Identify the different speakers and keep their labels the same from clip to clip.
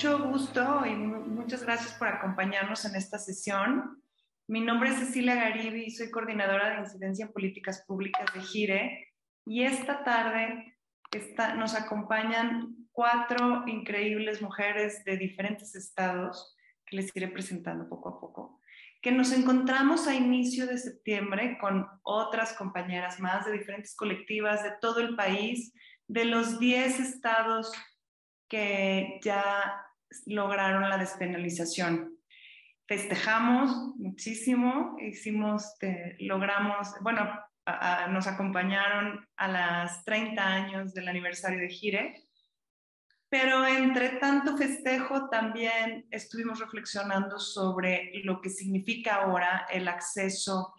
Speaker 1: mucho gusto y muchas gracias por acompañarnos en esta sesión. Mi nombre es Cecilia Garibi y soy coordinadora de incidencia en políticas públicas de GIRE. Y esta tarde nos acompañan cuatro increíbles mujeres de diferentes estados que les iré presentando poco a poco, que nos encontramos a inicio de septiembre con otras compañeras más de diferentes colectivas de todo el país, de los 10 estados que ya lograron la despenalización. Festejamos muchísimo, hicimos, eh, logramos, bueno, nos acompañaron a las 30 años del aniversario de Gire, pero entre tanto festejo también estuvimos reflexionando sobre lo que significa ahora el acceso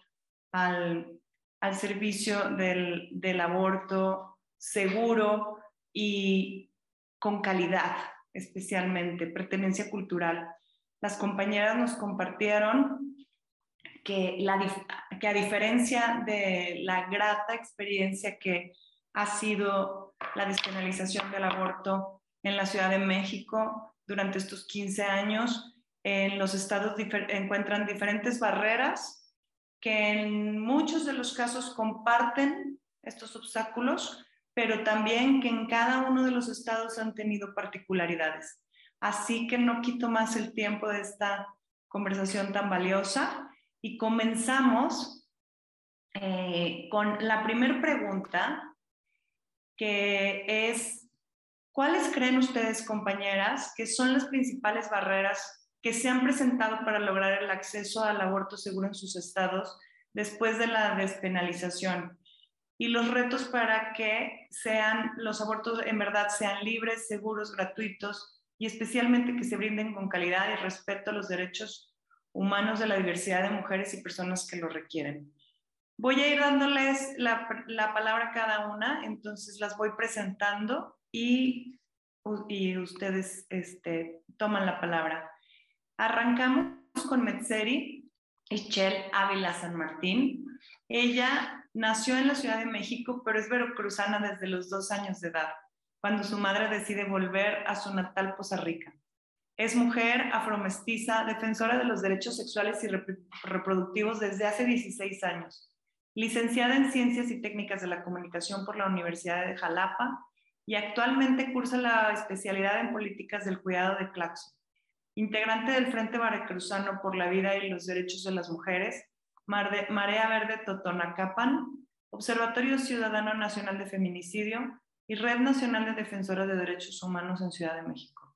Speaker 1: al, al servicio del, del aborto seguro y con calidad, especialmente, pertenencia cultural. Las compañeras nos compartieron que, la, que a diferencia de la grata experiencia que ha sido la despenalización del aborto en la Ciudad de México durante estos 15 años, en los estados encuentran diferentes barreras que en muchos de los casos comparten estos obstáculos, pero también que en cada uno de los estados han tenido particularidades. Así que no quito más el tiempo de esta conversación tan valiosa y comenzamos eh, con la primera pregunta, que es, ¿cuáles creen ustedes, compañeras, que son las principales barreras que se han presentado para lograr el acceso al aborto seguro en sus estados después de la despenalización? Y los retos para que sean los abortos en verdad sean libres, seguros, gratuitos y especialmente que se brinden con calidad y respeto a los derechos humanos de la diversidad de mujeres y personas que lo requieren. Voy a ir dándoles la, la palabra a cada una, entonces las voy presentando y, y ustedes este, toman la palabra. Arrancamos con Metzeri, Michelle Ávila San Martín. Ella Nació en la Ciudad de México, pero es veracruzana desde los dos años de edad, cuando su madre decide volver a su natal Poza Rica. Es mujer afromestiza, defensora de los derechos sexuales y reproductivos desde hace 16 años, licenciada en Ciencias y Técnicas de la Comunicación por la Universidad de Jalapa y actualmente cursa la especialidad en Políticas del Cuidado de Claxo. Integrante del Frente Veracruzano por la Vida y los Derechos de las Mujeres, Marea Verde Totonacapan, Observatorio Ciudadano Nacional de Feminicidio y Red Nacional de Defensoras de Derechos Humanos en Ciudad de México.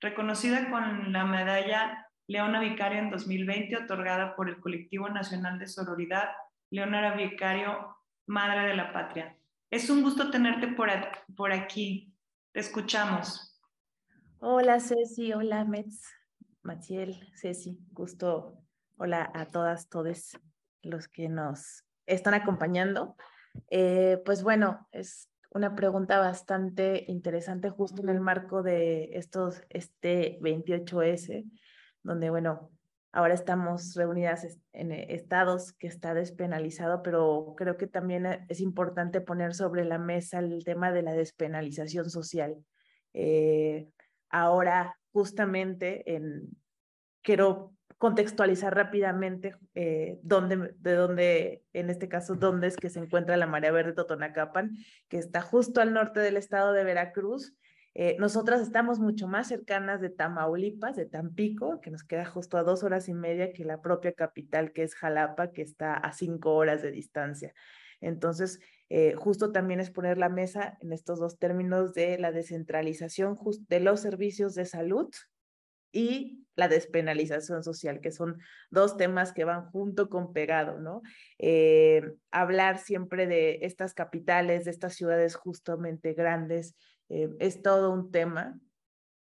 Speaker 1: Reconocida con la medalla Leona Vicario en 2020, otorgada por el Colectivo Nacional de Sororidad, Leonora Vicario, Madre de la Patria. Es un gusto tenerte por, por aquí. Te escuchamos.
Speaker 2: Hola Ceci, hola Metz, Maciel, Ceci, gusto Hola a todas, todos los que nos están acompañando. Eh, pues bueno, es una pregunta bastante interesante justo en el marco de estos, este 28S, donde bueno, ahora estamos reunidas en estados que está despenalizado, pero creo que también es importante poner sobre la mesa el tema de la despenalización social. Eh, ahora, justamente, en, quiero contextualizar rápidamente eh, dónde, de dónde, en este caso, dónde es que se encuentra la Marea Verde Totonacapan, que está justo al norte del estado de Veracruz. Eh, nosotras estamos mucho más cercanas de Tamaulipas, de Tampico, que nos queda justo a dos horas y media que la propia capital, que es Jalapa, que está a cinco horas de distancia. Entonces, eh, justo también es poner la mesa en estos dos términos de la descentralización de los servicios de salud y la despenalización social, que son dos temas que van junto con pegado, ¿no? Eh, hablar siempre de estas capitales, de estas ciudades justamente grandes, eh, es todo un tema,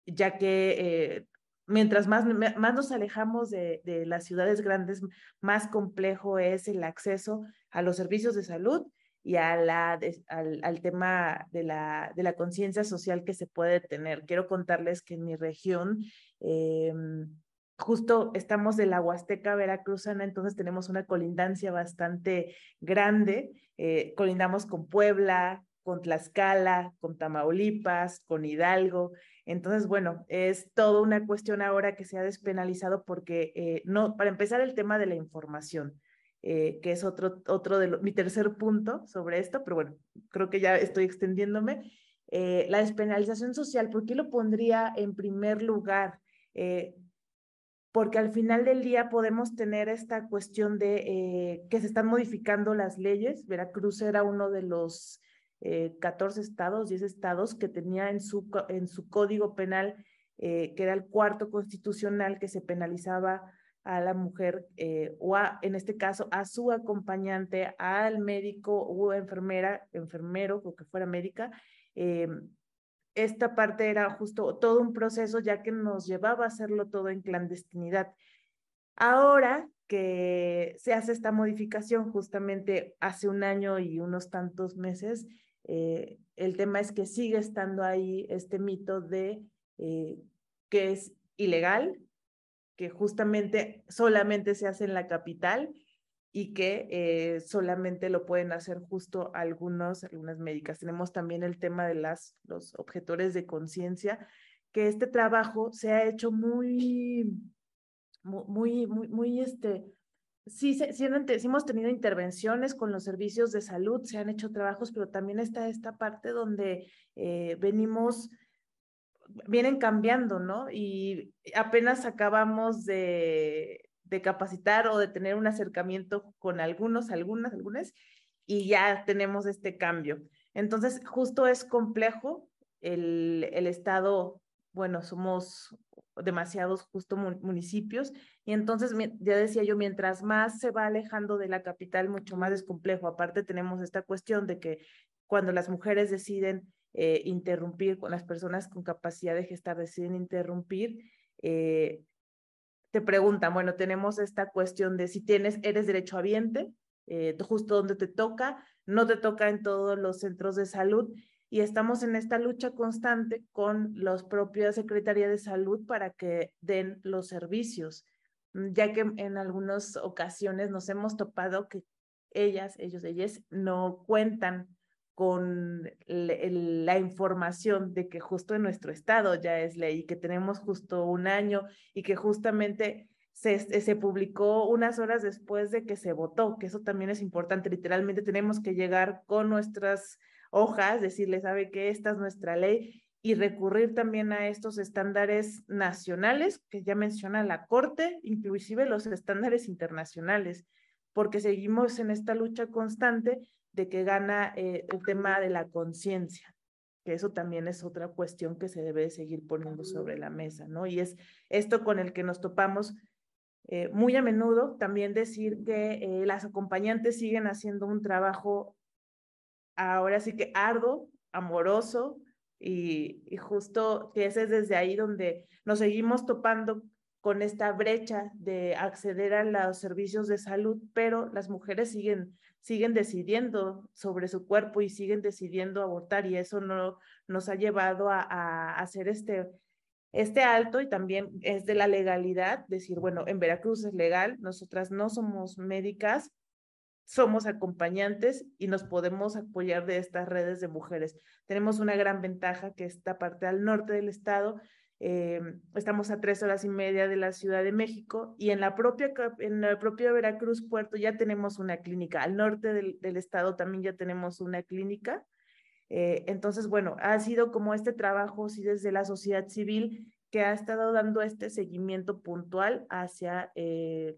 Speaker 2: ya que eh, mientras más, más nos alejamos de, de, las ciudades grandes, más complejo es el acceso a los servicios de salud y a la, al, al, tema de la, de la conciencia social que se puede tener. Quiero contarles que en mi región eh, justo estamos de la Huasteca Veracruzana, entonces tenemos una colindancia bastante grande. Eh, colindamos con Puebla, con Tlaxcala, con Tamaulipas, con Hidalgo. Entonces, bueno, es toda una cuestión ahora que se ha despenalizado porque, eh, no, para empezar, el tema de la información, eh, que es otro, otro de mi tercer punto sobre esto, pero bueno, creo que ya estoy extendiéndome. La despenalización social, ¿por qué lo pondría en primer lugar? Porque al final del día podemos tener esta cuestión de que se están modificando las leyes. Veracruz era uno de los 14 eh, estados, 10 estados que tenía en su, en su código penal, eh, que era el cuarto constitucional, que se penalizaba a la mujer eh, o en este caso a su acompañante, al médico o enfermera, enfermero o que fuera médica. Esta parte era justo todo un proceso ya que nos llevaba a hacerlo todo en clandestinidad. Ahora que se hace esta modificación justamente hace un año y unos tantos meses, eh, el tema es que sigue estando ahí este mito de eh, que es ilegal, que justamente solamente se hace en la capital y que eh, solamente lo pueden hacer justo algunos, algunas médicas. Tenemos también el tema de las, los objetores de conciencia, que este trabajo se ha hecho muy, muy, muy, este, sí, sí, hemos tenido intervenciones con los servicios de salud, se han hecho trabajos, pero también está esta parte donde eh, venimos, vienen cambiando, ¿no? Y apenas acabamos de, de capacitar o de tener un acercamiento con algunos, algunas, algunas, y ya tenemos este cambio. Entonces, justo es complejo el, el Estado, bueno, somos demasiados justo municipios. Y entonces, ya decía yo, mientras más se va alejando de la capital, mucho más es complejo. Aparte tenemos esta cuestión de que cuando las mujeres deciden eh, interrumpir, con las personas con capacidad de gestar deciden interrumpir, eh, te preguntan, bueno, tenemos esta cuestión de si tienes, eres derechohabiente, eh, justo donde te toca, no te toca en todos los centros de salud y estamos en esta lucha constante con los propios Secretaría de Salud para que den los servicios, mm, ya que en algunas ocasiones nos hemos topado que ellas, ellos, ellas no cuentan con la información de que justo en nuestro estado ya es ley, que tenemos justo un año y que justamente se, se, publicó unas horas después de que se votó, que eso también es importante. Literalmente tenemos que llegar con nuestras hojas, decirle, sabe que esta es nuestra ley y recurrir también a estos estándares nacionales que ya menciona la Corte, inclusive los estándares internacionales, porque seguimos en esta lucha constante de que gana eh, el tema de la conciencia, que eso también es otra cuestión que se debe seguir poniendo sobre la mesa, ¿no? Y es esto con el que nos topamos eh, muy a menudo, también decir que eh, las acompañantes siguen haciendo un trabajo ahora sí que ardo, amoroso, y, justo que ese es desde ahí donde nos seguimos topando con esta brecha de acceder a los servicios de salud, pero las mujeres siguen, siguen decidiendo sobre su cuerpo y siguen decidiendo abortar y eso no nos ha llevado a, hacer este, este alto y también es de la legalidad, decir, bueno, en Veracruz es legal, nosotras no somos médicas, somos acompañantes y nos podemos apoyar de estas redes de mujeres. Tenemos una gran ventaja que esta parte al norte del estado. Eh, estamos a tres horas y media de la Ciudad de México y en la propia en el propio Veracruz Puerto ya tenemos una clínica. Al norte del, estado también ya tenemos una clínica. Eh, entonces, bueno, ha sido como este trabajo, sí, desde la sociedad civil que ha estado dando este seguimiento puntual hacia eh,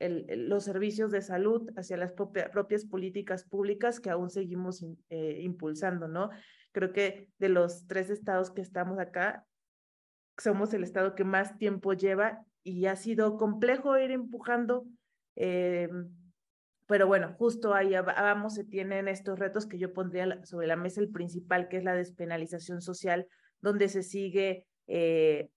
Speaker 2: los servicios de salud, hacia las propias políticas públicas que aún seguimos eh, impulsando, ¿no? Creo que de los tres estados que estamos acá, somos el estado que más tiempo lleva y ha sido complejo ir empujando, eh, pero bueno, justo ahí vamos, se tienen estos retos que yo pondría sobre la mesa, el principal, que es la despenalización social, donde se sigue eh,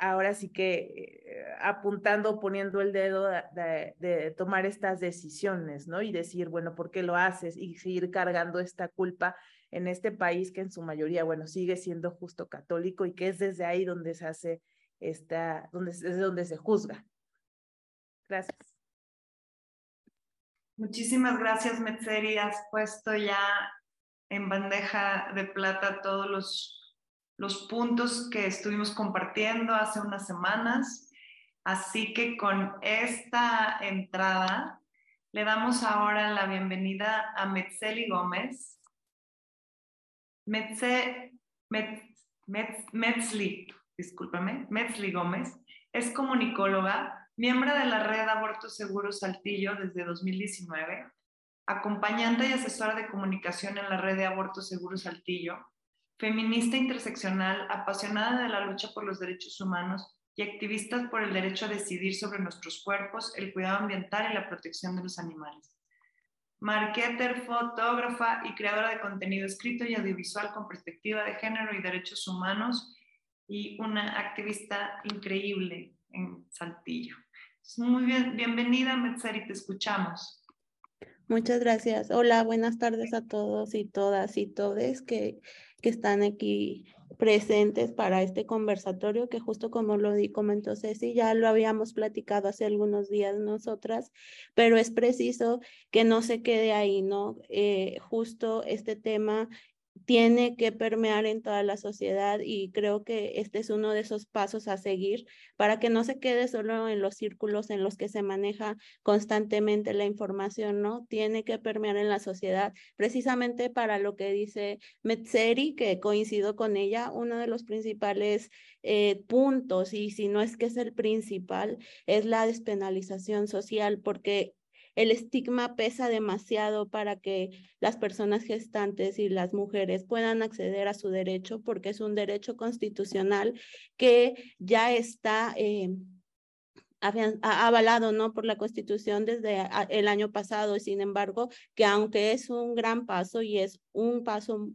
Speaker 2: ahora sí que eh, apuntando, poniendo el dedo de, tomar estas decisiones, ¿no? Y decir, bueno, ¿por qué lo haces? Y seguir cargando esta culpa en este país que en su mayoría, bueno, sigue siendo justo católico y que es desde ahí donde se hace esta, donde, es donde se juzga. Gracias.
Speaker 1: Muchísimas gracias, Metzeri. Has puesto ya en bandeja de plata todos los los puntos que estuvimos compartiendo hace unas semanas. Así que con esta entrada le damos ahora la bienvenida a Metzeli Gómez. Metze, Metzli, discúlpame, Metzli Gómez es comunicóloga, miembro de la red Aborto Seguro Saltillo desde 2019, acompañante y asesora de comunicación en la red de Aborto Seguro Saltillo, feminista interseccional, apasionada de la lucha por los derechos humanos y activista por el derecho a decidir sobre nuestros cuerpos, el cuidado ambiental y la protección de los animales. Marketer, fotógrafa y creadora de contenido escrito y audiovisual con perspectiva de género y derechos humanos y una activista increíble en Saltillo. Muy bien, bienvenida, Metzari, te escuchamos.
Speaker 3: Muchas gracias. Hola, buenas tardes a todos y todas y todes que, que están aquí presentes para este conversatorio que justo como lo di, comentó Ceci, ya lo habíamos platicado hace algunos días nosotras, pero es preciso que no se quede ahí, ¿no? Eh, justo este tema tiene que permear en toda la sociedad y creo que este es uno de esos pasos a seguir para que no se quede solo en los círculos en los que se maneja constantemente la información, ¿no? Tiene que permear en la sociedad precisamente para lo que dice Metzeri, que coincido con ella, uno de los principales eh, puntos, y si no es que es el principal, es la despenalización social, porque el estigma pesa demasiado para que las personas gestantes y las mujeres puedan acceder a su derecho porque es un derecho constitucional que ya está... Eh, avalado no por la constitución desde el año pasado sin embargo que aunque es un gran paso y es un paso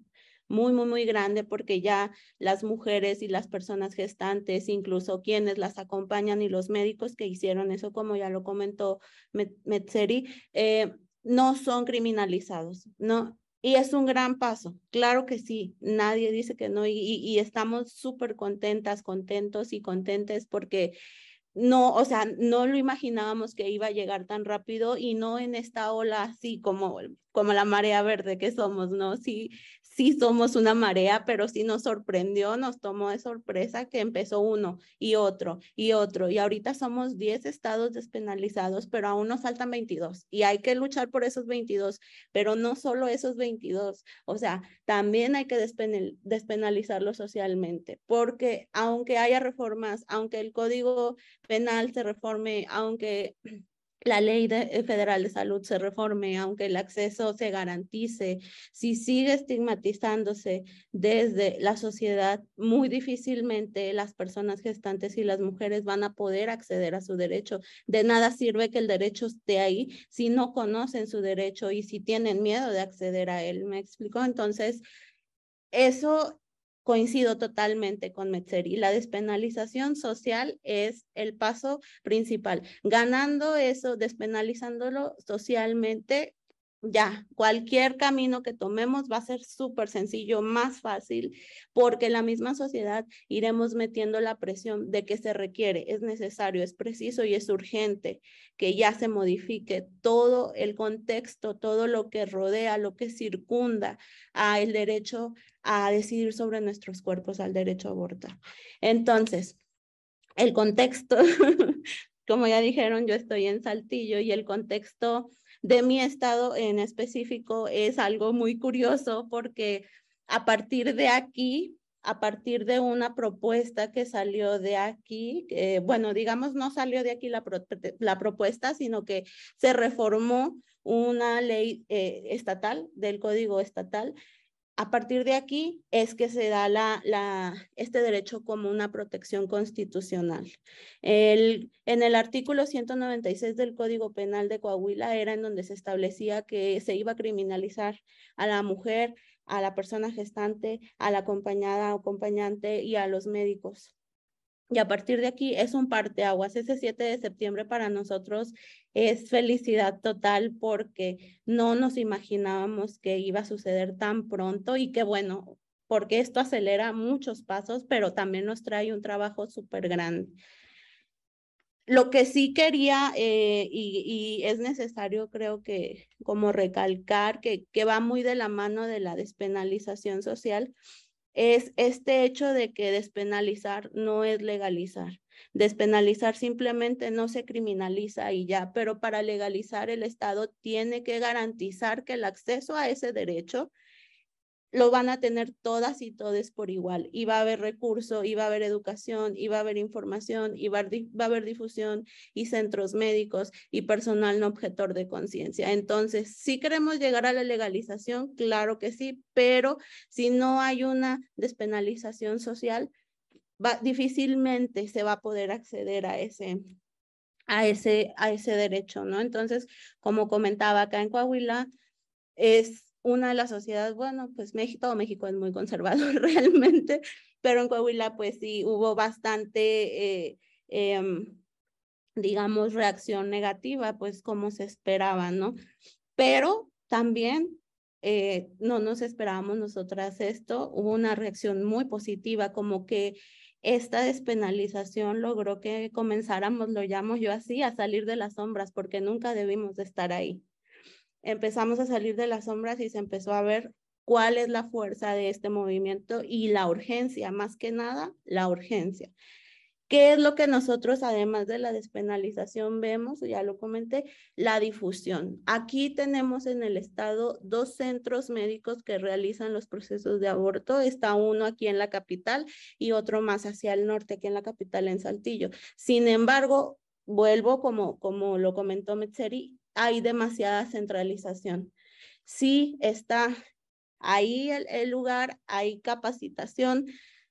Speaker 3: muy, muy, muy grande porque ya las mujeres y las personas gestantes, incluso quienes las acompañan y los médicos que hicieron eso, como ya lo comentó Metzeri, eh, no son criminalizados, ¿no? Y es un gran paso, claro que sí, nadie dice que no, y, estamos súper contentas, contentos y contentes porque no, o sea, no lo imaginábamos que iba a llegar tan rápido y no en esta ola así como, como la marea verde que somos, ¿no? Sí, sí somos una marea, pero sí nos sorprendió, nos tomó de sorpresa que empezó uno y otro y otro. Y ahorita somos 10 estados despenalizados, pero aún nos faltan 22 y hay que luchar por esos 22, pero no solo esos 22, o sea, también hay que despenalizarlo socialmente, porque aunque haya reformas, aunque el código penal se reforme, aunque la ley federal de salud se reforme, aunque el acceso se garantice, si sigue estigmatizándose desde la sociedad, muy difícilmente las personas gestantes y las mujeres van a poder acceder a su derecho. De nada sirve que el derecho esté ahí si no conocen su derecho y si tienen miedo de acceder a él. ¿Me explico? Entonces, eso coincido totalmente con Metzeri. La despenalización social es el paso principal. Ganando eso, despenalizándolo socialmente, ya, cualquier camino que tomemos va a ser súper sencillo, más fácil, porque la misma sociedad iremos metiendo la presión de que se requiere, es necesario, es preciso y es urgente que ya se modifique todo el contexto, todo lo que rodea, lo que circunda a el derecho a decidir sobre nuestros cuerpos, al derecho a abortar. Entonces, el contexto, como ya dijeron, yo estoy en Saltillo y el contexto de mi estado en específico es algo muy curioso porque a partir de aquí, a partir de una propuesta que salió de aquí, bueno, digamos, no salió de aquí la, la, propuesta, sino que se reformó una ley eh, estatal, del código estatal, a partir de aquí es que se da la, este derecho como una protección constitucional. En el artículo 196 del Código Penal de Coahuila era en donde se establecía que se iba a criminalizar a la mujer, a la persona gestante, a la acompañada o acompañante y a los médicos. Y a partir de aquí es un parteaguas. Ese 7 de septiembre para nosotros es felicidad total porque no nos imaginábamos que iba a suceder tan pronto y que bueno, porque esto acelera muchos pasos, pero también nos trae un trabajo súper grande. Lo que sí quería eh, y, y, es necesario, creo que como recalcar que, que va muy de la mano de la despenalización social, es este hecho de que despenalizar no es legalizar. Despenalizar simplemente no se criminaliza y ya, pero para legalizar el Estado tiene que garantizar que el acceso a ese derecho lo van a tener todas y todos por igual. Y va a haber recurso, y va a haber educación, y va a haber información, y va a, haber difusión, y centros médicos, y personal no objetor de conciencia. Entonces, si queremos llegar a la legalización, claro que sí, pero si no hay una despenalización social, difícilmente se va a poder acceder a ese, a ese, a ese derecho, ¿no? Entonces, como comentaba acá en Coahuila, es una de las sociedades, bueno, pues México, todo México es muy conservador realmente, pero en Coahuila pues sí hubo bastante, eh, em, digamos, reacción negativa, pues como se esperaba, ¿no? Pero también eh, no nos esperábamos nosotras esto, hubo una reacción muy positiva, como que esta despenalización logró que comenzáramos, lo llamo yo así, a salir de las sombras, porque nunca debimos de estar ahí. Empezamos a salir de las sombras y se empezó a ver cuál es la fuerza de este movimiento y la urgencia, más que nada, la urgencia. ¿Qué es lo que nosotros, además de la despenalización, vemos? Ya lo comenté, la difusión. Aquí tenemos en el estado dos centros médicos que realizan los procesos de aborto. Está uno aquí en la capital y otro más hacia el norte, aquí en la capital, en Saltillo. Sin embargo, vuelvo, como, como lo comentó Metzeri, hay demasiada centralización. Sí está ahí el, el lugar, hay capacitación,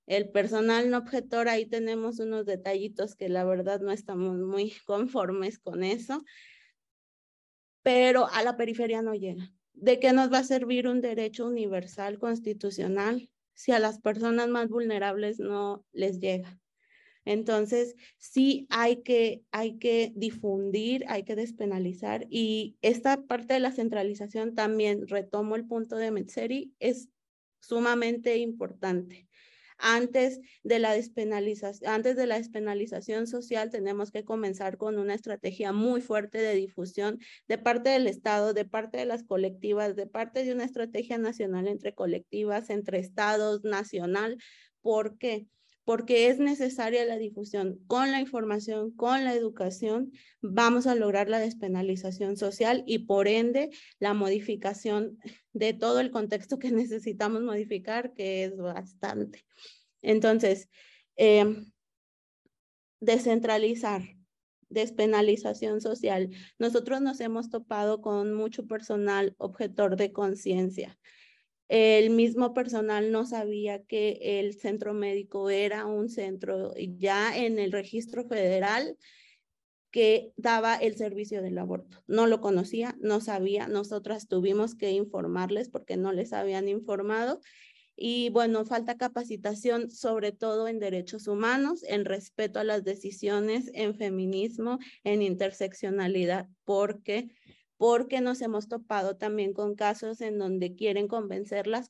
Speaker 3: el personal no objetor, ahí tenemos unos detallitos que la verdad no estamos muy conformes con eso, pero a la periferia no llega. ¿De qué nos va a servir un derecho universal constitucional si a las personas más vulnerables no les llega? Entonces, sí hay que, hay que difundir, hay que despenalizar y esta parte de la centralización también, retomo el punto de Metzeri, es sumamente importante antes de la antes de la despenalización social tenemos que comenzar con una estrategia muy fuerte de difusión de parte del Estado, de parte de las colectivas, de parte de una estrategia nacional entre colectivas, entre estados, nacional. ¿Por qué? Porque es necesaria la difusión. Con la información, con la educación, vamos a lograr la despenalización social y por ende la modificación de todo el contexto que necesitamos modificar, que es bastante. Entonces, em, descentralizar, despenalización social. Nosotros nos hemos topado con mucho personal objetor de conciencia el mismo personal no sabía que el centro médico era un centro ya en el registro federal que daba el servicio del aborto. No lo conocía, no sabía, nosotras tuvimos que informarles porque no les habían informado. Y bueno, falta capacitación sobre todo en derechos humanos, en respeto a las decisiones, en feminismo, en interseccionalidad, porque porque nos hemos topado también con casos en donde quieren convencerlas,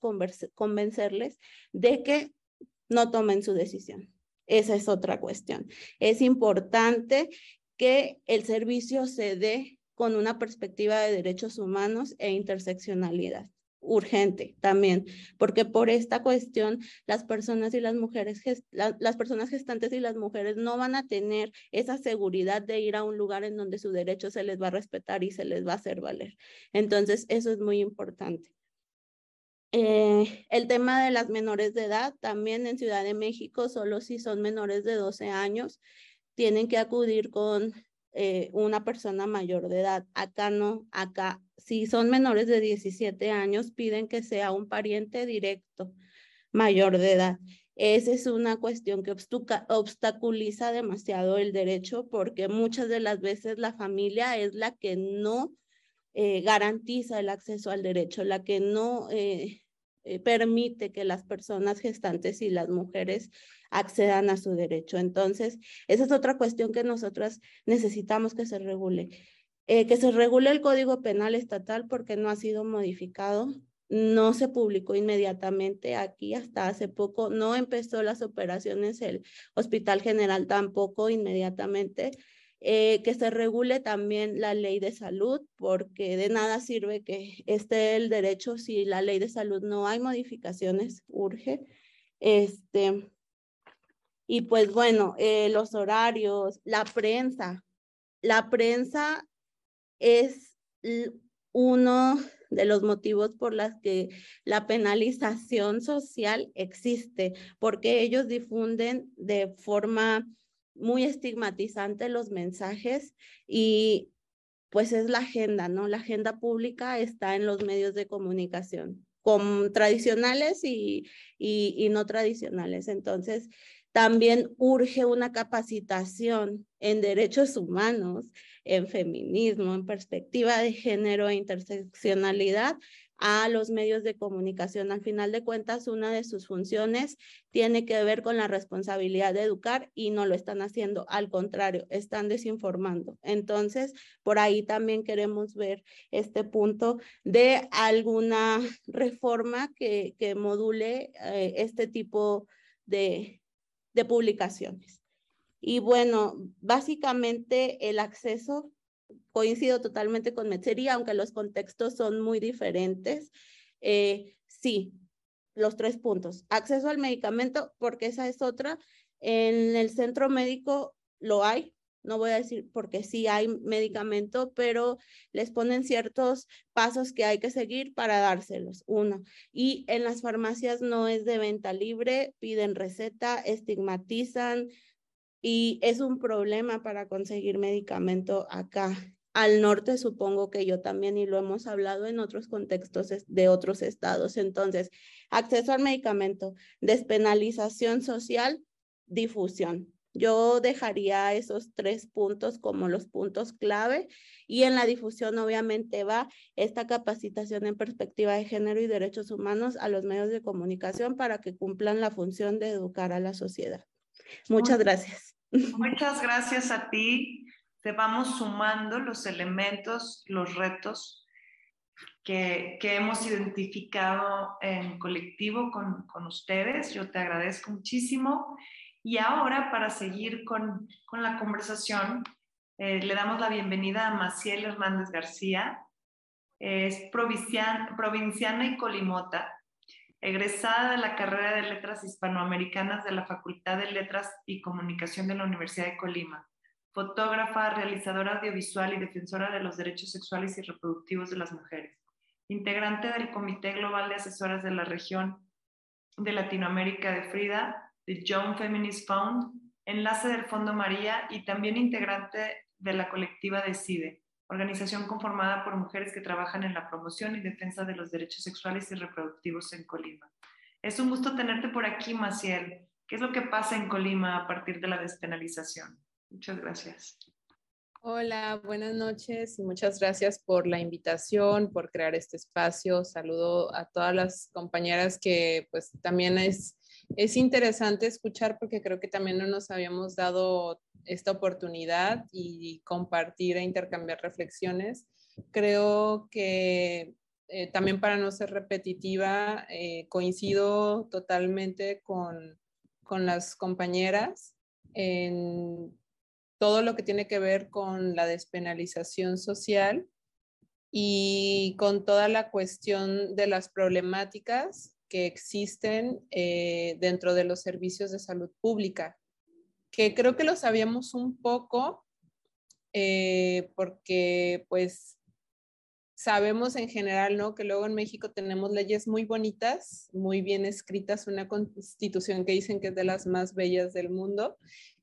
Speaker 3: convencerles de que no tomen su decisión. Esa es otra cuestión. Es importante que el servicio se dé con una perspectiva de derechos humanos e interseccionalidad urgente también, porque por esta cuestión las personas y las mujeres, las personas gestantes y las mujeres no van a tener esa seguridad de ir a un lugar en donde su derecho se les va a respetar y se les va a hacer valer. Entonces, eso es muy importante. Eh, el tema de las menores de edad, también en Ciudad de México, solo si son menores de 12 años, tienen que acudir con eh, una persona mayor de edad. Acá no, acá si son menores de 17 años, piden que sea un pariente directo mayor de edad. Esa es una cuestión que obstaculiza demasiado el derecho porque muchas de las veces la familia es la que no eh, garantiza el acceso al derecho, la que no eh, eh, permite que las personas gestantes y las mujeres accedan a su derecho. Entonces, esa es otra cuestión que nosotras necesitamos que se regule. Eh, que se regule el Código Penal Estatal porque no ha sido modificado, no se publicó inmediatamente aquí hasta hace poco, no empezó las operaciones el Hospital General tampoco inmediatamente. Eh, que se regule también la ley de salud, porque de nada sirve que esté el derecho si la ley de salud no hay modificaciones, urge. Este, y pues bueno, eh, los horarios, la prensa. La prensa es uno de los motivos por los que la penalización social existe, porque ellos difunden de forma muy estigmatizante los mensajes y pues es la agenda, ¿no? La agenda pública está en los medios de comunicación, con tradicionales y, y, y no tradicionales. Entonces, también urge una capacitación en derechos humanos, en feminismo, en perspectiva de género e interseccionalidad a los medios de comunicación. Al final de cuentas, una de sus funciones tiene que ver con la responsabilidad de educar y no lo están haciendo. Al contrario, están desinformando. Entonces, por ahí también queremos ver este punto de alguna reforma que, module eh, este tipo de, de publicaciones. Y bueno, básicamente el acceso, coincido totalmente con Metzería, aunque los contextos son muy diferentes. Eh, sí, los tres puntos. Acceso al medicamento, porque esa es otra. En el centro médico lo hay, no voy a decir porque sí hay medicamento, pero les ponen ciertos pasos que hay que seguir para dárselos, uno. Y en las farmacias no es de venta libre, piden receta, estigmatizan y es un problema para conseguir medicamento acá. Al norte supongo que yo también y lo hemos hablado en otros contextos de otros estados. Entonces, acceso al medicamento, despenalización social, difusión yo dejaría esos tres puntos como los puntos clave y en la difusión obviamente va esta capacitación en perspectiva de género y derechos humanos a los medios de comunicación para que cumplan la función de educar a la sociedad. Muchas gracias.
Speaker 1: Muchas gracias a ti. Te vamos sumando los elementos, los retos que, que hemos identificado en colectivo con, con ustedes. Yo te agradezco muchísimo y ahora, para seguir con, con la conversación, eh, le damos la bienvenida a Maciel Hernández García. Es provinciana, provinciana y colimota, egresada de la carrera de Letras Hispanoamericanas de la Facultad de Letras y Comunicación de la Universidad de Colima. Fotógrafa, realizadora audiovisual y defensora de los derechos sexuales y reproductivos de las mujeres. Integrante del Comité Global de Asesoras de la Región de Latinoamérica de Frida de Young Feminist Fund, enlace del Fondo María y también integrante de la colectiva Decide, organización conformada por mujeres que trabajan en la promoción y defensa de los derechos sexuales y reproductivos en Colima. Es un gusto tenerte por aquí, Maciel. ¿Qué es lo que pasa en Colima a partir de la despenalización? Muchas gracias.
Speaker 4: Hola, buenas noches y muchas gracias por la invitación, por crear este espacio. Saludo a todas las compañeras que pues también es es interesante escuchar porque creo que también no nos habíamos dado esta oportunidad y compartir e intercambiar reflexiones. Creo que eh, también para no ser repetitiva, eh, coincido totalmente con, con las compañeras en todo lo que tiene que ver con la despenalización social y con toda la cuestión de las problemáticas que existen eh, dentro de los servicios de salud pública, que creo que lo sabíamos un poco eh, porque pues sabemos en general, ¿no? Que luego en México tenemos leyes muy bonitas, muy bien escritas, una constitución que dicen que es de las más bellas del mundo,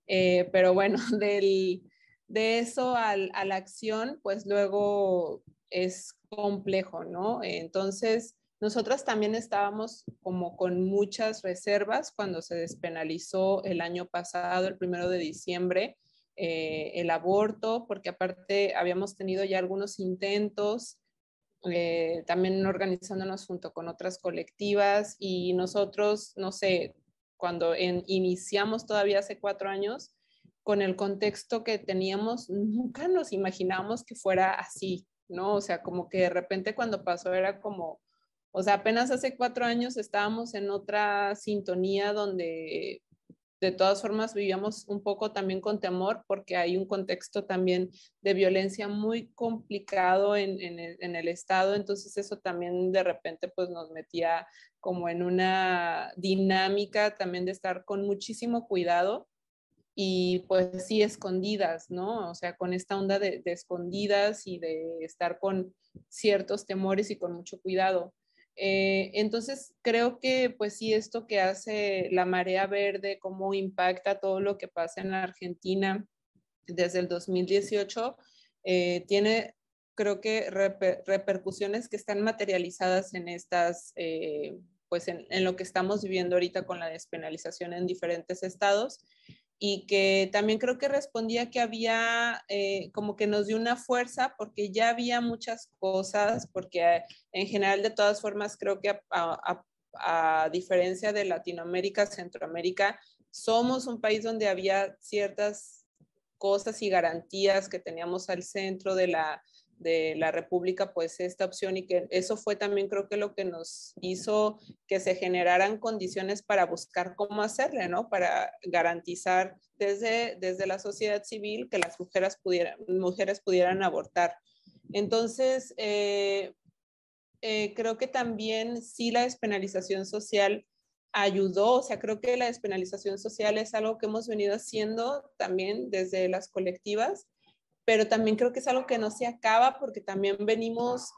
Speaker 4: eh, pero bueno, del, de eso a la acción, pues luego es complejo, ¿no? Entonces, nosotras también estábamos como con muchas reservas cuando se despenalizó el año pasado, el primero de diciembre, eh, el aborto, porque aparte habíamos tenido ya algunos intentos, eh, también organizándonos junto con otras colectivas y nosotros, no sé, cuando iniciamos todavía hace cuatro años, con el contexto que teníamos, nunca nos imaginamos que fuera así, ¿no? O sea, como que de repente cuando pasó era como o sea, apenas hace cuatro años estábamos en otra sintonía donde de todas formas vivíamos un poco también con temor porque hay un contexto también de violencia muy complicado en, el, Estado, entonces eso también de repente pues nos metía como en una dinámica también de estar con muchísimo cuidado y pues sí escondidas, ¿no? O sea, con esta onda de escondidas y de estar con ciertos temores y con mucho cuidado. Eh, entonces, creo que pues sí, esto que hace la marea verde, cómo impacta todo lo que pasa en la Argentina desde el 2018, eh, tiene creo que repercusiones que están materializadas en estas, eh, pues en, en, lo que estamos viviendo ahorita con la despenalización en diferentes estados y que también creo que respondía que había eh, como que nos dio una fuerza porque ya había muchas cosas, porque en general de todas formas creo que a, diferencia de Latinoamérica, Centroamérica, somos un país donde había ciertas cosas y garantías que teníamos al centro de la, de la República, pues esta opción y que eso fue también creo que lo que nos hizo que se generaran condiciones para buscar cómo hacerle, ¿no? Para garantizar desde, desde la sociedad civil que las mujeres pudieran, mujeres pudieran abortar. Entonces, eh, eh, creo que también sí la despenalización social ayudó, o sea, creo que la despenalización social es algo que hemos venido haciendo también desde las colectivas pero también creo que es algo que no se acaba porque también venimos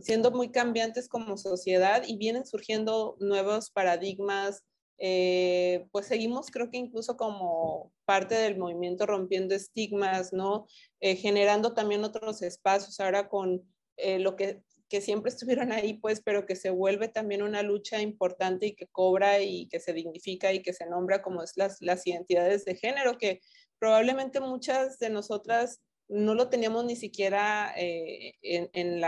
Speaker 4: siendo muy cambiantes como sociedad y vienen surgiendo nuevos paradigmas. Eh, pues seguimos, creo que incluso como parte del movimiento rompiendo estigmas, ¿no? Eh, generando también otros espacios ahora con eh, lo que, que siempre estuvieron ahí, pues, pero que se vuelve también una lucha importante y que cobra y que se dignifica y que se nombra como es las, las identidades de género, que probablemente muchas de nosotras no lo teníamos ni siquiera eh, en,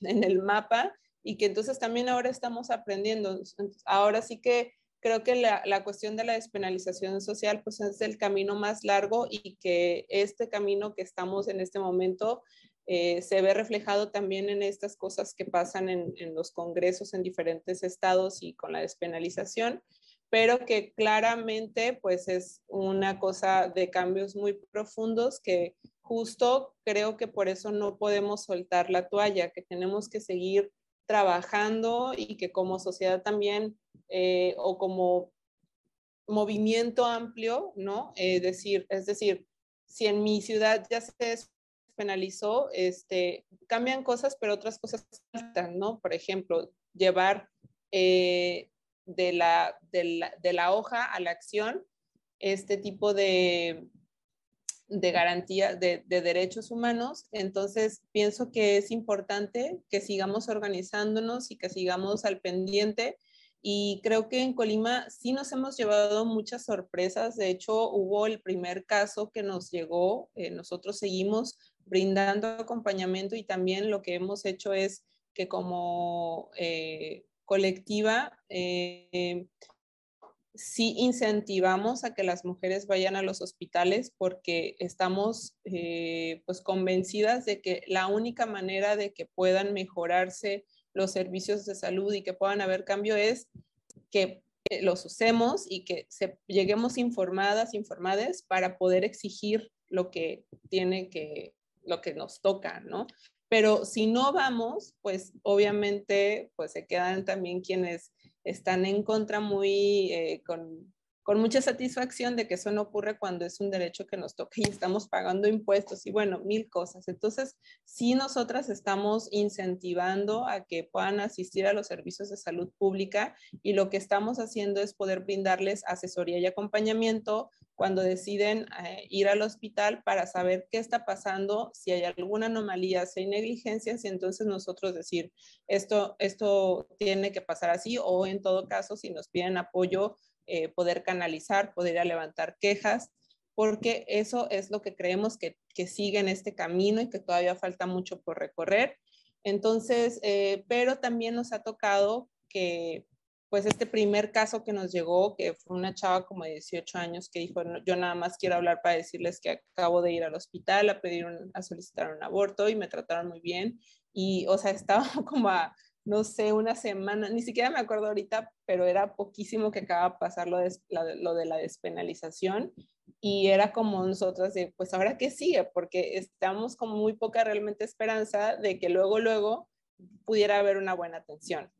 Speaker 4: el mapa y que entonces también ahora estamos aprendiendo. Ahora sí que creo que la, cuestión de la despenalización social pues es el camino más largo y que este camino que estamos en este momento eh, se ve reflejado también en estas cosas que pasan en los congresos en diferentes estados y con la despenalización pero que claramente pues es una cosa de cambios muy profundos que justo creo que por eso no podemos soltar la toalla, que tenemos que seguir trabajando y que como sociedad también eh, o como movimiento amplio, ¿no? Eh, decir, es decir, si en mi ciudad ya se penalizó, este, cambian cosas, pero otras cosas faltan, ¿no? Por ejemplo, llevar eh, de la, de la, hoja a la acción este tipo de, de garantía de, derechos humanos. Entonces, pienso que es importante que sigamos organizándonos y que sigamos al pendiente. Y creo que en Colima sí nos hemos llevado muchas sorpresas. De hecho, hubo el primer caso que nos llegó. Eh, nosotros seguimos brindando acompañamiento y también lo que hemos hecho es que como eh, colectiva, eh, sí incentivamos a que las mujeres vayan a los hospitales porque estamos eh, pues convencidas de que la única manera de que puedan mejorarse los servicios de salud y que puedan haber cambio es que los usemos y que lleguemos informadas, informadas para poder exigir lo que tiene que, lo que nos toca, ¿no? Pero si no vamos, pues obviamente pues se quedan también quienes están en contra muy eh, con con mucha satisfacción de que eso no ocurre cuando es un derecho que nos toca y estamos pagando impuestos y bueno, mil cosas. Entonces, sí nosotras estamos incentivando a que puedan asistir a los servicios de salud pública y lo que estamos haciendo es poder brindarles asesoría y acompañamiento cuando deciden eh, ir al hospital para saber qué está pasando, si hay alguna anomalía, si hay negligencias y entonces nosotros decir, esto, esto tiene que pasar así o en todo caso, si nos piden apoyo, eh, poder canalizar, poder levantar quejas, porque eso es lo que creemos que, que, sigue en este camino y que todavía falta mucho por recorrer. Entonces, eh, pero también nos ha tocado que, pues este primer caso que nos llegó, que fue una chava como de 18 años que dijo, yo nada más quiero hablar para decirles que acabo de ir al hospital a pedir, a solicitar un aborto y me trataron muy bien. Y, o sea, estaba como a no sé, una semana, ni siquiera me acuerdo ahorita, pero era poquísimo que acaba de pasar lo de, lo de la despenalización y era como nosotras de, pues ahora qué sigue, porque estamos con muy poca realmente esperanza de que luego, luego pudiera haber una buena atención.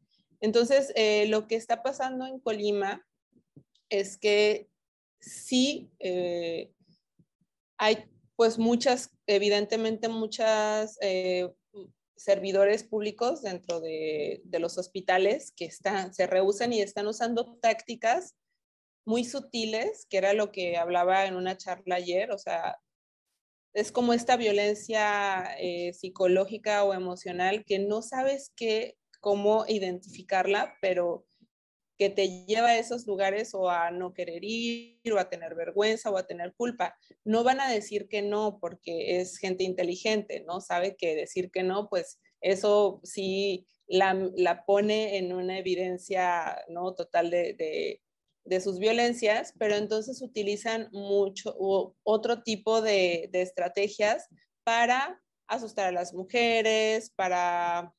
Speaker 4: Entonces, eh, lo que está pasando en Colima es que sí eh, hay pues muchas, evidentemente muchas eh, servidores públicos dentro de, los hospitales que están, se rehusan y están usando tácticas muy sutiles, que era lo que hablaba en una charla ayer, o sea, es como esta violencia psicológica o emocional que no sabes qué, cómo identificarla, pero que te lleva a esos lugares o a no querer ir o a tener vergüenza o a tener culpa. No van a decir que no porque es gente inteligente, ¿no? Sabe que decir que no, pues eso sí la, pone en una evidencia, ¿no? Total de, sus violencias, pero entonces utilizan mucho otro tipo de, de estrategias para asustar a las mujeres, para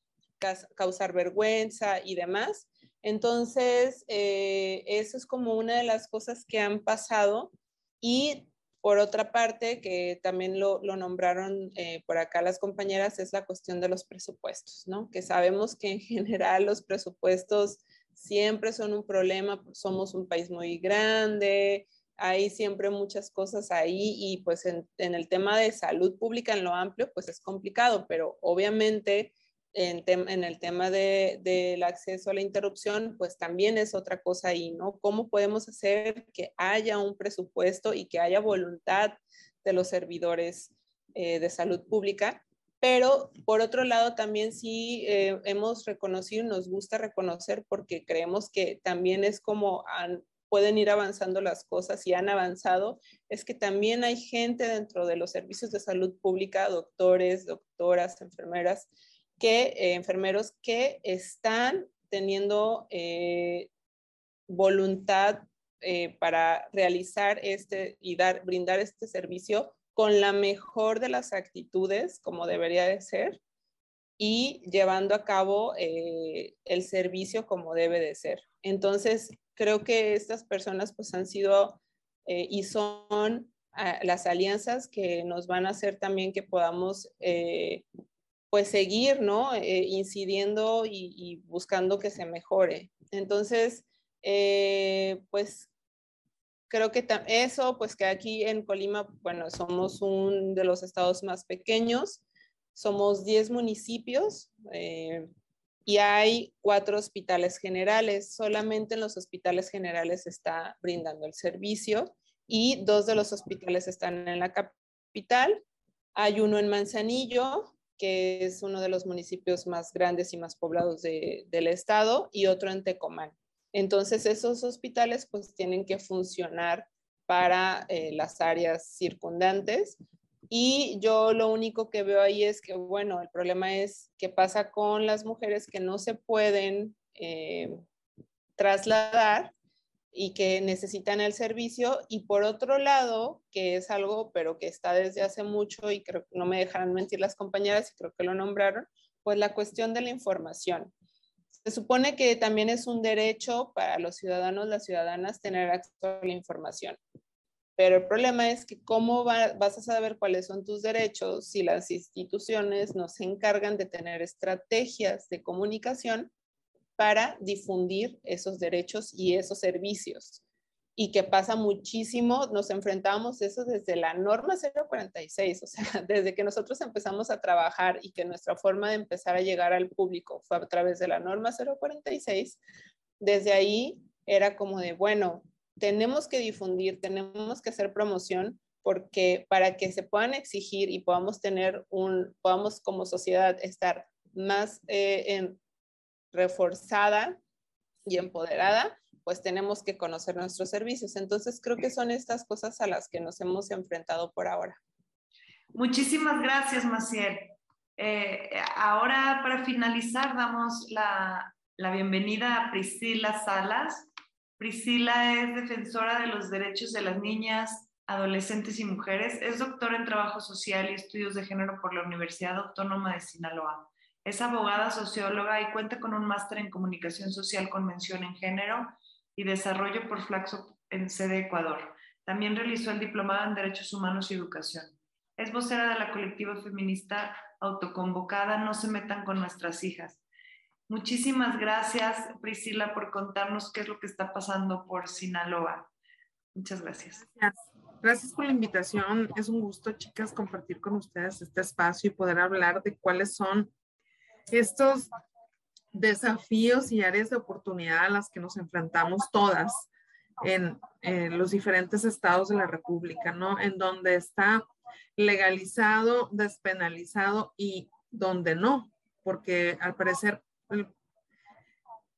Speaker 4: causar vergüenza y demás. Entonces, eh, eso es como una de las cosas que han pasado. Y por otra parte, que también lo, nombraron eh, por acá las compañeras, es la cuestión de los presupuestos, ¿no? Que sabemos que en general los presupuestos siempre son un problema, somos un país muy grande, hay siempre muchas cosas ahí y pues en, en el tema de salud pública en lo amplio, pues es complicado, pero obviamente en, el tema del acceso a la interrupción, pues también es otra cosa ahí, ¿no? ¿Cómo podemos hacer que haya un presupuesto y que haya voluntad de los servidores eh, de salud pública? Pero por otro lado, también sí eh, hemos reconocido, nos gusta reconocer porque creemos que también es como pueden ir avanzando las cosas y han avanzado, es que también hay gente dentro de los servicios de salud pública, doctores, doctoras, enfermeras, que eh, enfermeros que están teniendo eh, voluntad eh, para realizar este y dar, brindar este servicio con la mejor de las actitudes, como debería de ser, y llevando a cabo el servicio como debe de ser. Entonces, creo que estas personas pues han sido y son ah, las alianzas que nos van a hacer también que podamos pues seguir, ¿no? Eh, incidiendo y, buscando que se mejore. Entonces, eh, pues creo que eso, pues que aquí en Colima, bueno, somos uno de los estados más pequeños, somos 10 municipios eh, y hay cuatro hospitales generales. Solamente en los hospitales generales está brindando el servicio y dos de los hospitales están en la capital. Hay uno en Manzanillo, que es uno de los municipios más grandes y más poblados del estado, y otro en Tecomán. Entonces, esos hospitales pues tienen que funcionar para eh, las áreas circundantes. Y yo lo único que veo ahí es que, bueno, el problema es qué pasa con las mujeres que no se pueden eh, trasladar y que necesitan el servicio. Y por otro lado, que es algo, pero que está desde hace mucho y creo que no me dejarán mentir las compañeras y creo que lo nombraron, pues la cuestión de la información. Se supone que también es un derecho para los ciudadanos, las ciudadanas, tener acceso a la información. Pero el problema es que cómo vas a saber cuáles son tus derechos si las instituciones no se encargan de tener estrategias de comunicación para difundir esos derechos y esos servicios. Y que pasa muchísimo, nos enfrentamos eso desde la norma 046, o sea, desde que nosotros empezamos a trabajar y que nuestra forma de empezar a llegar al público fue a través de la norma 046, desde ahí era como de, bueno, tenemos que difundir, tenemos que hacer promoción porque para que se puedan exigir y podamos tener un, podamos como sociedad estar más eh, en, reforzada y empoderada, pues tenemos que conocer nuestros servicios. Entonces, creo que son estas cosas a las que nos hemos enfrentado por ahora.
Speaker 1: Muchísimas gracias, Maciel. Eh, ahora, para finalizar, damos la, la bienvenida a Priscila Salas. Priscila es defensora de los derechos de las niñas, adolescentes y mujeres. Es doctora en Trabajo Social y Estudios de Género por la Universidad Autónoma de Sinaloa Es abogada, socióloga y cuenta con un máster en comunicación social con mención en género y desarrollo por Flaxo en sede Ecuador. También realizó el diplomado en Derechos Humanos y Educación. Es vocera de la colectiva feminista autoconvocada No se metan con nuestras hijas. Muchísimas gracias, Priscila, por contarnos qué es lo que está pasando por Sinaloa. Muchas gracias.
Speaker 5: Gracias. Gracias por la invitación. Es un gusto, chicas, compartir con ustedes este espacio y poder hablar de cuáles son estos desafíos y áreas de oportunidad a las que nos enfrentamos todas en, los diferentes estados de la República, ¿no? En donde está legalizado, despenalizado y donde no, porque al parecer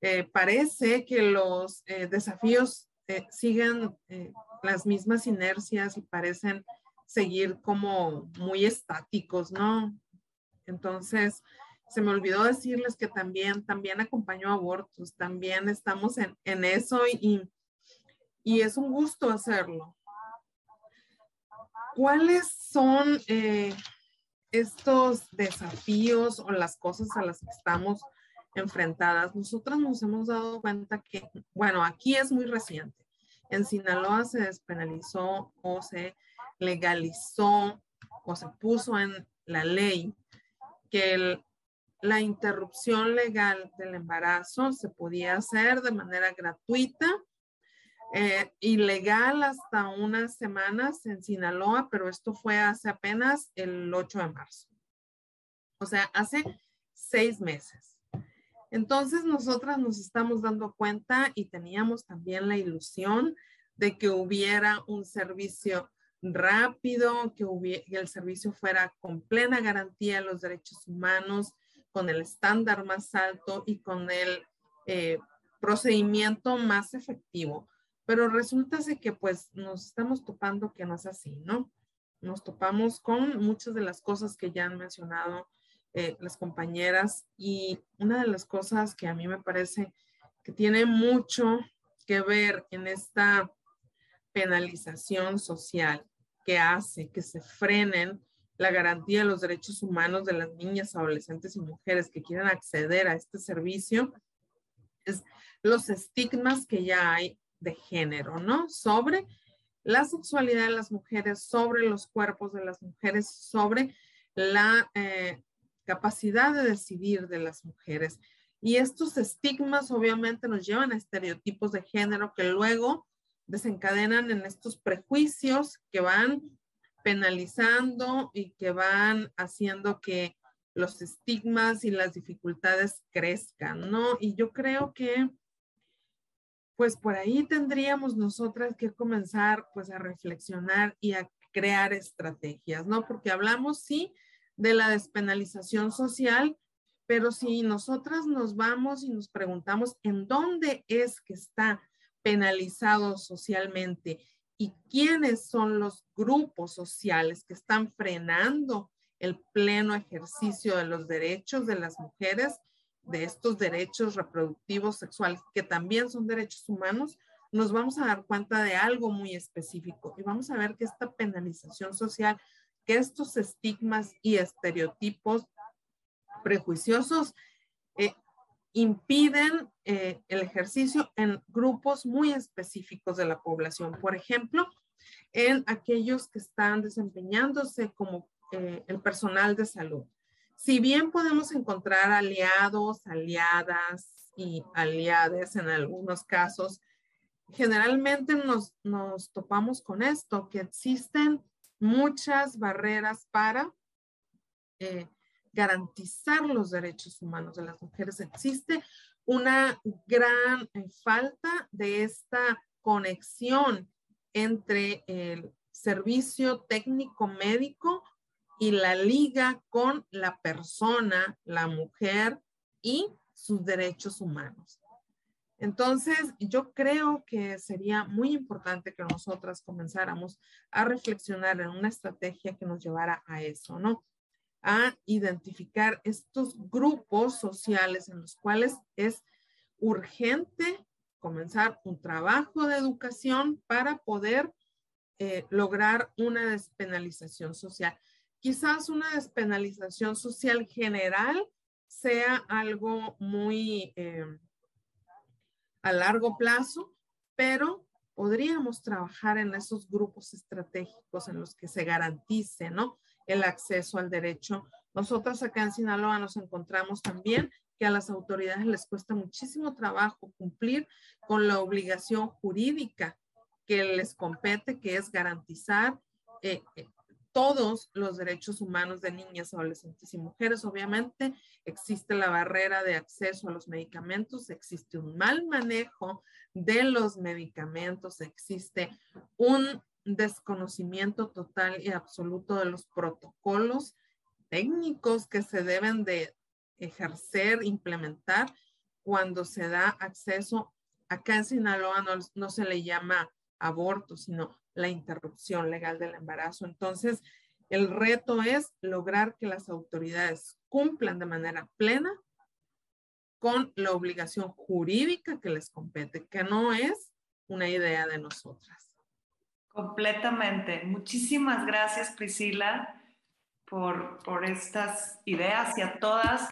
Speaker 5: eh, parece que los eh, desafíos eh, siguen las mismas inercias y parecen seguir como muy estáticos, ¿no? Entonces, se me olvidó decirles que también, también acompañó abortos, también estamos en, en eso y, y es un gusto hacerlo. ¿Cuáles son eh, estos desafíos o las cosas a las que estamos enfrentadas? Nosotras nos hemos dado cuenta que, bueno, aquí es muy reciente. En Sinaloa se despenalizó o se legalizó o se puso en la ley que la interrupción legal del embarazo se podía hacer de manera gratuita eh, ilegal hasta unas semanas en Sinaloa, pero esto fue hace apenas el 8 de marzo. O sea, hace seis meses. Entonces nosotras nos estamos dando cuenta y teníamos también la ilusión de que hubiera un servicio rápido, que, que el servicio fuera con plena garantía de los derechos humanos, con el estándar más alto y con el eh, procedimiento más efectivo. Pero resulta que pues nos estamos topando que no es así, ¿no? Nos topamos con muchas de las cosas que ya han mencionado eh, las compañeras y una de las cosas que a mí me parece que tiene mucho que ver en esta penalización social que hace que se frenen la garantía de los derechos humanos de las niñas, adolescentes y mujeres que quieren acceder a este servicio es los estigmas que ya hay de género, ¿no? Sobre la sexualidad de las mujeres, sobre los cuerpos de las mujeres, sobre la eh, capacidad de decidir de las mujeres. Y estos estigmas obviamente nos llevan a estereotipos de género que luego desencadenan en estos prejuicios que van penalizando y que van haciendo que los estigmas y las dificultades crezcan, ¿no? Y yo creo que pues por ahí tendríamos nosotras que comenzar pues a reflexionar y a crear estrategias, ¿no? Porque hablamos sí de la despenalización social, pero si nosotras nos vamos y nos preguntamos en dónde es que está penalizado socialmente y quiénes son los grupos sociales que están frenando el pleno ejercicio de los derechos de las mujeres, de estos derechos reproductivos sexuales, que también son derechos humanos, nos vamos a dar cuenta de algo muy específico y vamos a ver que esta penalización social, que estos estigmas y estereotipos prejuiciosos eh, impiden eh, el ejercicio en grupos muy específicos de la población. Por ejemplo, en aquellos que están desempeñándose como eh, el personal de salud si bien podemos encontrar aliados, aliadas y aliades en algunos casos, generalmente nos, topamos con esto, que existen muchas barreras para eh, garantizar los derechos humanos de las mujeres. Existe una gran eh, falta de esta conexión entre el servicio técnico médico y la liga con la persona, la mujer y sus derechos humanos. Entonces, yo creo que sería muy importante que nosotras comenzáramos a reflexionar en una estrategia que nos llevara a eso, ¿no? A identificar estos grupos sociales en los cuales es urgente comenzar un trabajo de educación para poder eh, lograr una despenalización social quizás una despenalización social general sea algo muy eh, a largo plazo, pero podríamos trabajar en esos grupos estratégicos en los que se garantice, ¿no? El acceso al derecho. Nosotros acá en Sinaloa nos encontramos también que a las autoridades les cuesta muchísimo trabajo cumplir con la obligación jurídica que les compete, que es garantizar eh, eh, todos los derechos humanos de niñas, adolescentes y mujeres. Obviamente existe la barrera de acceso a los medicamentos, existe un mal manejo de los medicamentos, existe un desconocimiento total y absoluto de los protocolos técnicos que se deben de ejercer, implementar cuando se da acceso. Acá en Sinaloa no, no se le llama aborto, sino la interrupción legal del embarazo. Entonces, el reto es lograr que las autoridades cumplan de manera plena con la obligación jurídica que les compete, que no es una idea de nosotras.
Speaker 1: Completamente. Muchísimas gracias, Priscila, por, por estas ideas y a todas.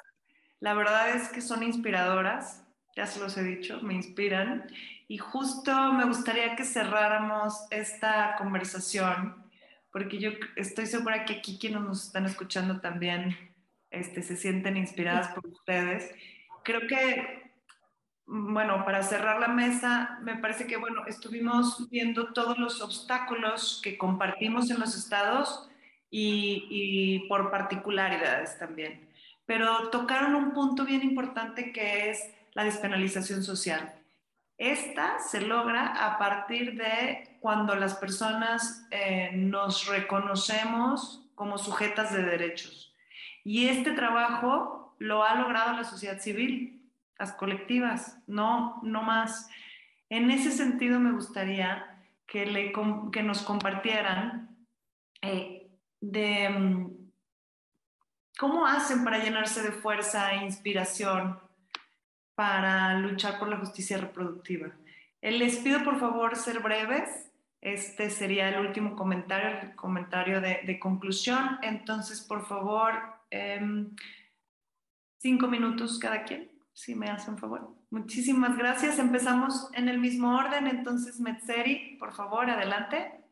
Speaker 1: La verdad es que son inspiradoras, ya se los he dicho, me inspiran. Y justo me gustaría que cerráramos esta conversación, porque yo estoy segura que aquí quienes nos están escuchando también este, se sienten inspiradas por ustedes. Creo que, bueno, para cerrar la mesa, me parece que, bueno, estuvimos viendo todos los obstáculos que compartimos en los estados y, por particularidades también. Pero tocaron un punto bien importante que es la despenalización social. Esta se logra a partir de cuando las personas eh, nos reconocemos como sujetas de derechos. Y este trabajo lo ha logrado la sociedad civil, las colectivas, no, no más. En ese sentido me gustaría que, le, que nos compartieran eh, de mm, cómo hacen para llenarse de fuerza e inspiración para luchar por la justicia reproductiva. Eh, les pido por favor ser breves. Este sería el último comentario, el comentario de, conclusión. Entonces, por favor, em, cinco minutos cada quien, si me hacen favor. Muchísimas gracias. Empezamos en el mismo orden. Entonces, Metzeri, por favor, adelante.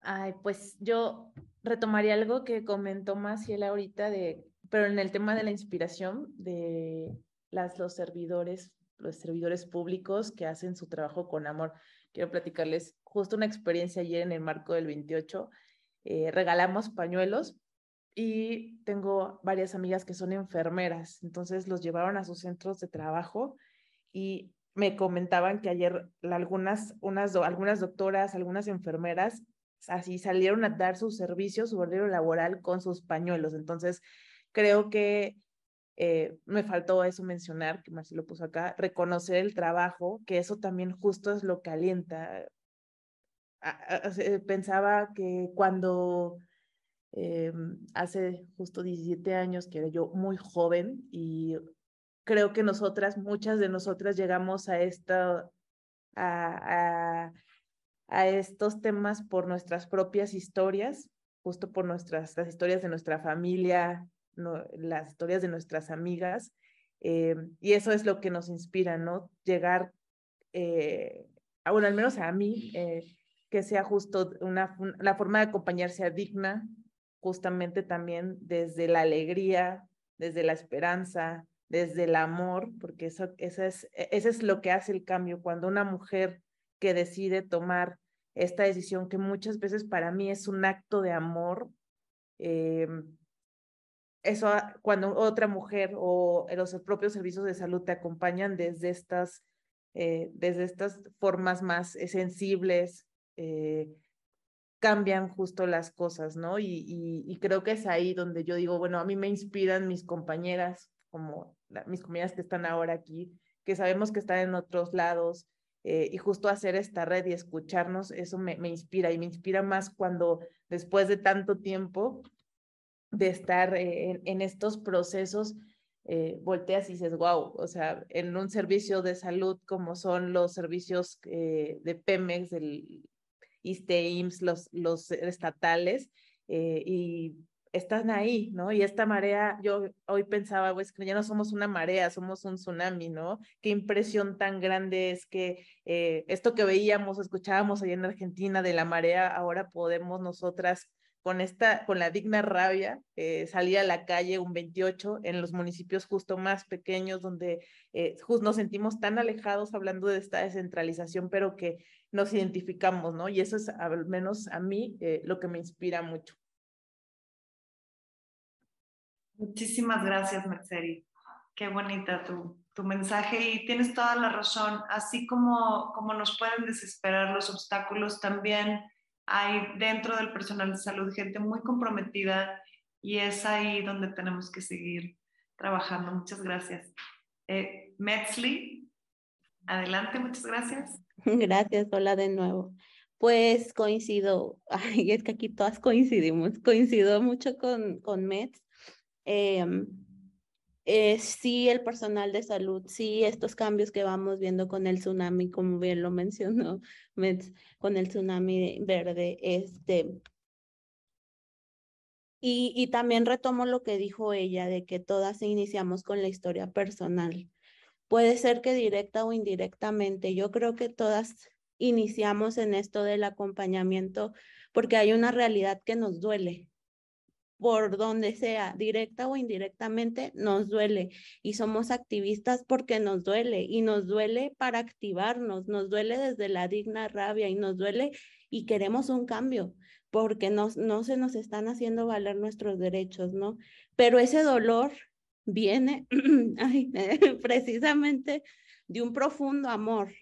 Speaker 2: Ay, pues yo retomaría algo que comentó Maciel ahorita de pero en el tema de la inspiración de las, los servidores, los servidores públicos que hacen su trabajo con amor, quiero platicarles justo una experiencia ayer en el marco del 28. Eh, regalamos pañuelos y tengo varias amigas que son enfermeras, entonces los llevaron a sus centros de trabajo y me comentaban que ayer algunas, unas, algunas doctoras, algunas enfermeras, así salieron a dar su servicio, su horario laboral con sus pañuelos. Entonces, creo que eh, me faltó eso mencionar, que Marcelo puso acá, reconocer el trabajo, que eso también justo es lo que alienta. Pensaba que cuando eh, hace justo 17 años, que era yo muy joven, y creo que nosotras, muchas de nosotras llegamos a esta, a, estos temas por nuestras propias historias, justo por nuestras, las historias de nuestra familia, las historias de nuestras amigas, eh, y eso es lo que nos inspira, ¿no? Llegar, eh, bueno, al menos a mí, eh, que sea justo una, la forma de acompañar sea digna, justamente también desde la alegría, desde la esperanza, desde el amor, porque eso, eso, es, eso es lo que hace el cambio, cuando una mujer que decide tomar esta decisión, que muchas veces para mí es un acto de amor, eh, eso cuando otra mujer o los propios servicios de salud te acompañan desde estas, eh, desde estas formas más sensibles, eh, cambian justo las cosas, ¿no? Y, y, creo que es ahí donde yo digo, bueno, a mí me inspiran mis compañeras, como mis compañeras que están ahora aquí, que sabemos que están en otros lados, eh, y justo hacer esta red y escucharnos, eso me, me inspira y me inspira más cuando después de tanto tiempo de estar eh, en, estos procesos, eh, volteas y dices, wow, o sea, en un servicio de salud como son los servicios eh, de Pemex, del ISTE, los, los estatales, y están ahí, ¿no? Y esta marea, yo hoy pensaba, pues que ya no somos una marea, somos un tsunami, ¿no? Qué impresión tan grande es que eh, esto que veíamos, escuchábamos allá en Argentina de la marea, ahora podemos nosotras con esta, con la digna rabia, eh, salir a la calle un 28 en los municipios justo más pequeños donde eh, nos sentimos tan alejados hablando de esta descentralización, pero que nos identificamos, ¿no? Y eso es al menos a mí eh, lo que me inspira mucho.
Speaker 1: Muchísimas gracias, Mercedes. Qué bonita tu, tu mensaje y tienes toda la razón. Así como, como nos pueden desesperar los obstáculos, también hay dentro del personal de salud gente muy comprometida y es ahí donde tenemos que seguir trabajando. Muchas gracias. Eh, Metzli, adelante, muchas gracias.
Speaker 3: Gracias, hola de nuevo. Pues coincido, ay, es que aquí todas coincidimos, coincido mucho con, con Metz. Em, eh, sí el personal de salud, sí estos cambios que vamos viendo con el tsunami, como bien lo mencionó Metz, con el tsunami verde, este, y, y también retomo lo que dijo ella, de que todas iniciamos con la historia personal. Puede ser que directa o indirectamente, yo creo que todas iniciamos en esto del acompañamiento porque hay una realidad que nos duele, por donde sea, directa o indirectamente, nos duele. Y somos activistas porque nos duele y nos duele para activarnos, nos duele desde la digna rabia y nos duele y queremos un cambio porque no, se nos están haciendo valer nuestros derechos, ¿no? Pero ese dolor viene precisamente de un profundo amor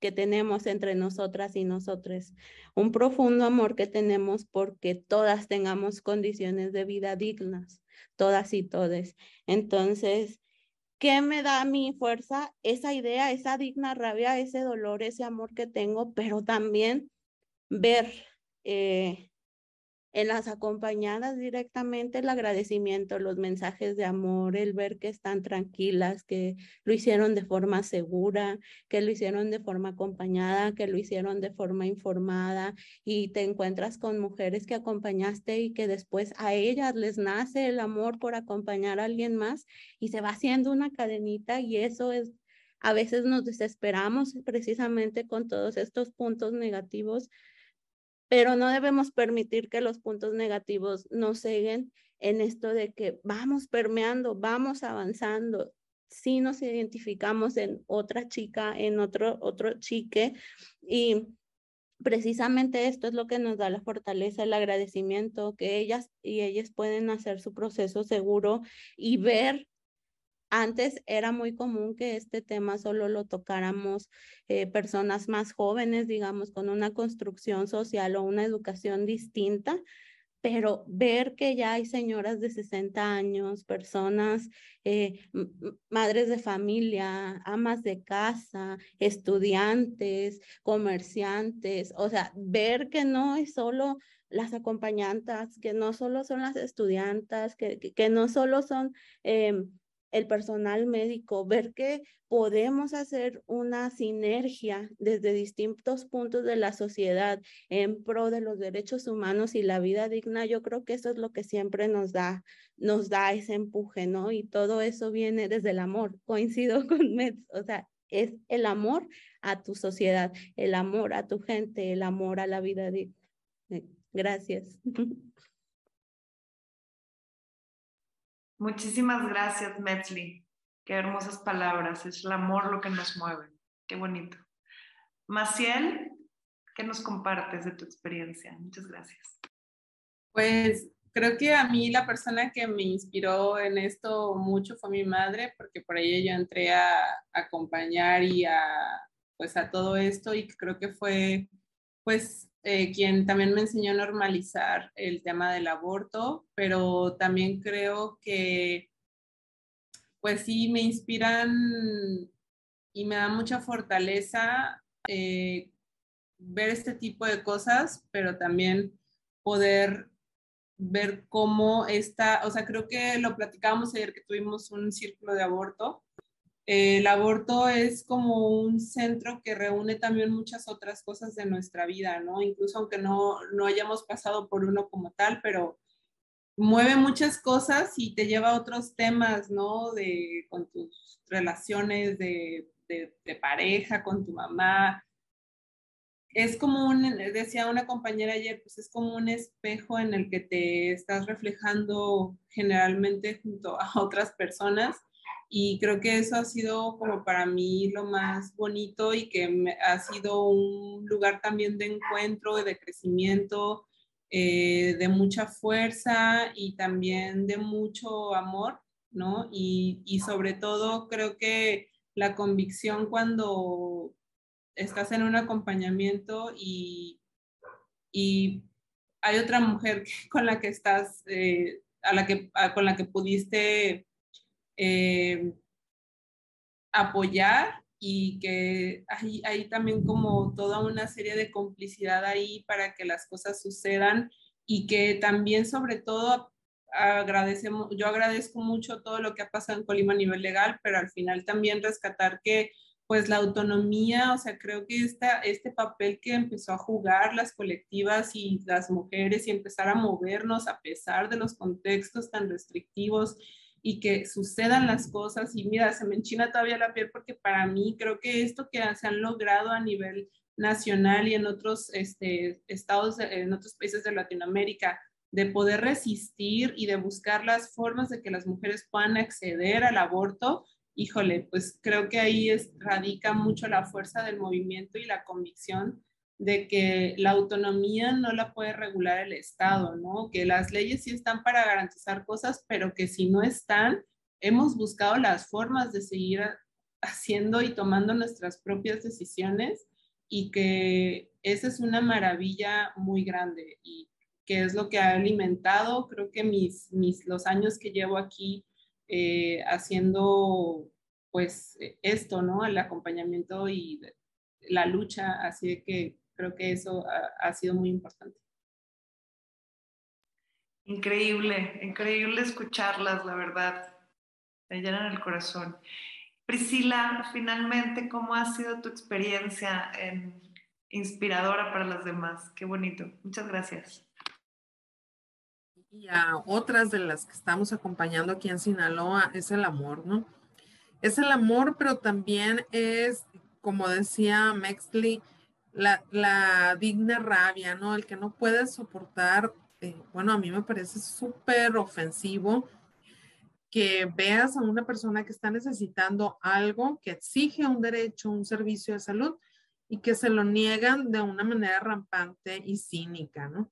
Speaker 3: que tenemos entre nosotras y nosotros, un profundo amor que tenemos porque todas tengamos condiciones de vida dignas, todas y todes. Entonces, ¿qué me da mi fuerza? Esa idea, esa digna rabia, ese dolor, ese amor que tengo, pero también ver eh, en las acompañadas directamente el agradecimiento, los mensajes de amor, el ver que están tranquilas, que lo hicieron de forma segura, que lo hicieron de forma acompañada, que lo hicieron de forma informada y te encuentras con mujeres que acompañaste y que después a ellas les nace el amor por acompañar a alguien más y se va haciendo una cadenita y eso es a veces nos desesperamos precisamente con todos estos puntos negativos pero no debemos permitir que los puntos negativos nos seguen en esto de que vamos permeando, vamos avanzando. Si nos identificamos en otra chica, en otro, otro chique, y precisamente esto es lo que nos da la fortaleza, el agradecimiento, que ellas y ellas pueden hacer su proceso seguro y ver antes era muy común que este tema solo lo tocáramos eh, personas más jóvenes, digamos, con una construcción social o una educación distinta, pero ver que ya hay señoras de 60 años, personas, eh, madres de familia, amas de casa, estudiantes, comerciantes, o sea, ver que no es solo las acompañantes, que no solo son las estudiantes, que, que, no solo son... Em, el personal médico, ver que podemos hacer una sinergia desde distintos puntos de la sociedad en pro de los derechos humanos y la vida digna, yo creo que eso es lo que siempre nos da, nos da ese empuje, ¿no? Y todo eso viene desde el amor, coincido con Metz, o sea, es el amor a tu sociedad, el amor a tu gente, el amor a la vida digna. Gracias.
Speaker 1: Muchísimas gracias, Metzli. Qué hermosas palabras. Es el amor lo que nos mueve. Qué bonito. Maciel, ¿qué nos compartes de tu experiencia? Muchas gracias.
Speaker 4: Pues creo que a mí la persona que me inspiró en esto mucho fue mi madre, porque por ella yo entré a, acompañar y a, pues a todo esto y creo que fue, pues eh, quien también me enseñó a normalizar el tema del aborto, pero también creo que, pues sí, me inspiran y me da mucha fortaleza eh, ver este tipo de cosas, pero también poder ver cómo está, o sea, creo que lo platicábamos ayer que tuvimos un círculo de aborto el aborto es como un centro que reúne también muchas otras cosas de nuestra vida, ¿no? Incluso aunque no, no hayamos pasado por uno como tal, pero mueve muchas cosas y te lleva a otros temas, ¿no? De, con tus relaciones de, de, pareja, con tu mamá. Es como un, decía una compañera ayer, pues es como un espejo en el que te estás reflejando generalmente junto a otras personas y creo que eso ha sido como para mí lo más bonito y que ha sido un lugar también de encuentro, de crecimiento, eh, de mucha fuerza y también de mucho amor, ¿no? Y, y sobre todo creo que la convicción cuando estás en un acompañamiento y, y hay otra mujer con la que estás, eh, a la que, con la que pudiste eh, apoyar y que hay, también como toda una serie de complicidad ahí para que las cosas sucedan y que también sobre todo agradecemos, yo agradezco mucho todo lo que ha pasado en Colima a nivel legal, pero al final también rescatar que pues la autonomía, o sea, creo que esta, este papel que empezó a jugar las colectivas y las mujeres y empezar a movernos a pesar de los contextos tan restrictivos y que sucedan las cosas. Y mira, se me enchina todavía la piel porque para mí creo que esto que se han logrado a nivel nacional y en otros este, estados, en otros países de Latinoamérica, de poder resistir y de buscar las formas de que las mujeres puedan acceder al aborto, híjole, pues creo que ahí radica mucho la fuerza del movimiento y la convicción de que la autonomía no la puede regular el Estado, ¿no? Que las leyes sí están para garantizar cosas, pero que si no están, hemos buscado las formas de seguir haciendo y tomando nuestras propias decisiones y que esa es una maravilla muy grande y que es lo que ha alimentado, creo que mis, mis los años que llevo aquí eh, haciendo pues esto, ¿no? El acompañamiento y la lucha, así que creo que eso ha, sido muy importante.
Speaker 1: Increíble, increíble escucharlas, la verdad. Me llenan el corazón. Priscila, finalmente, ¿cómo ha sido tu experiencia en, inspiradora para las demás? Qué bonito. Muchas gracias.
Speaker 5: Y a otras de las que estamos acompañando aquí en Sinaloa es el amor, ¿no? Es el amor, pero también es, como decía Mexley, la, digna rabia, ¿no? El que no puede soportar, eh, bueno, a mí me parece súper ofensivo que veas a una persona que está necesitando algo, que exige un derecho, un servicio de salud y que se lo niegan de una manera rampante y cínica, ¿no?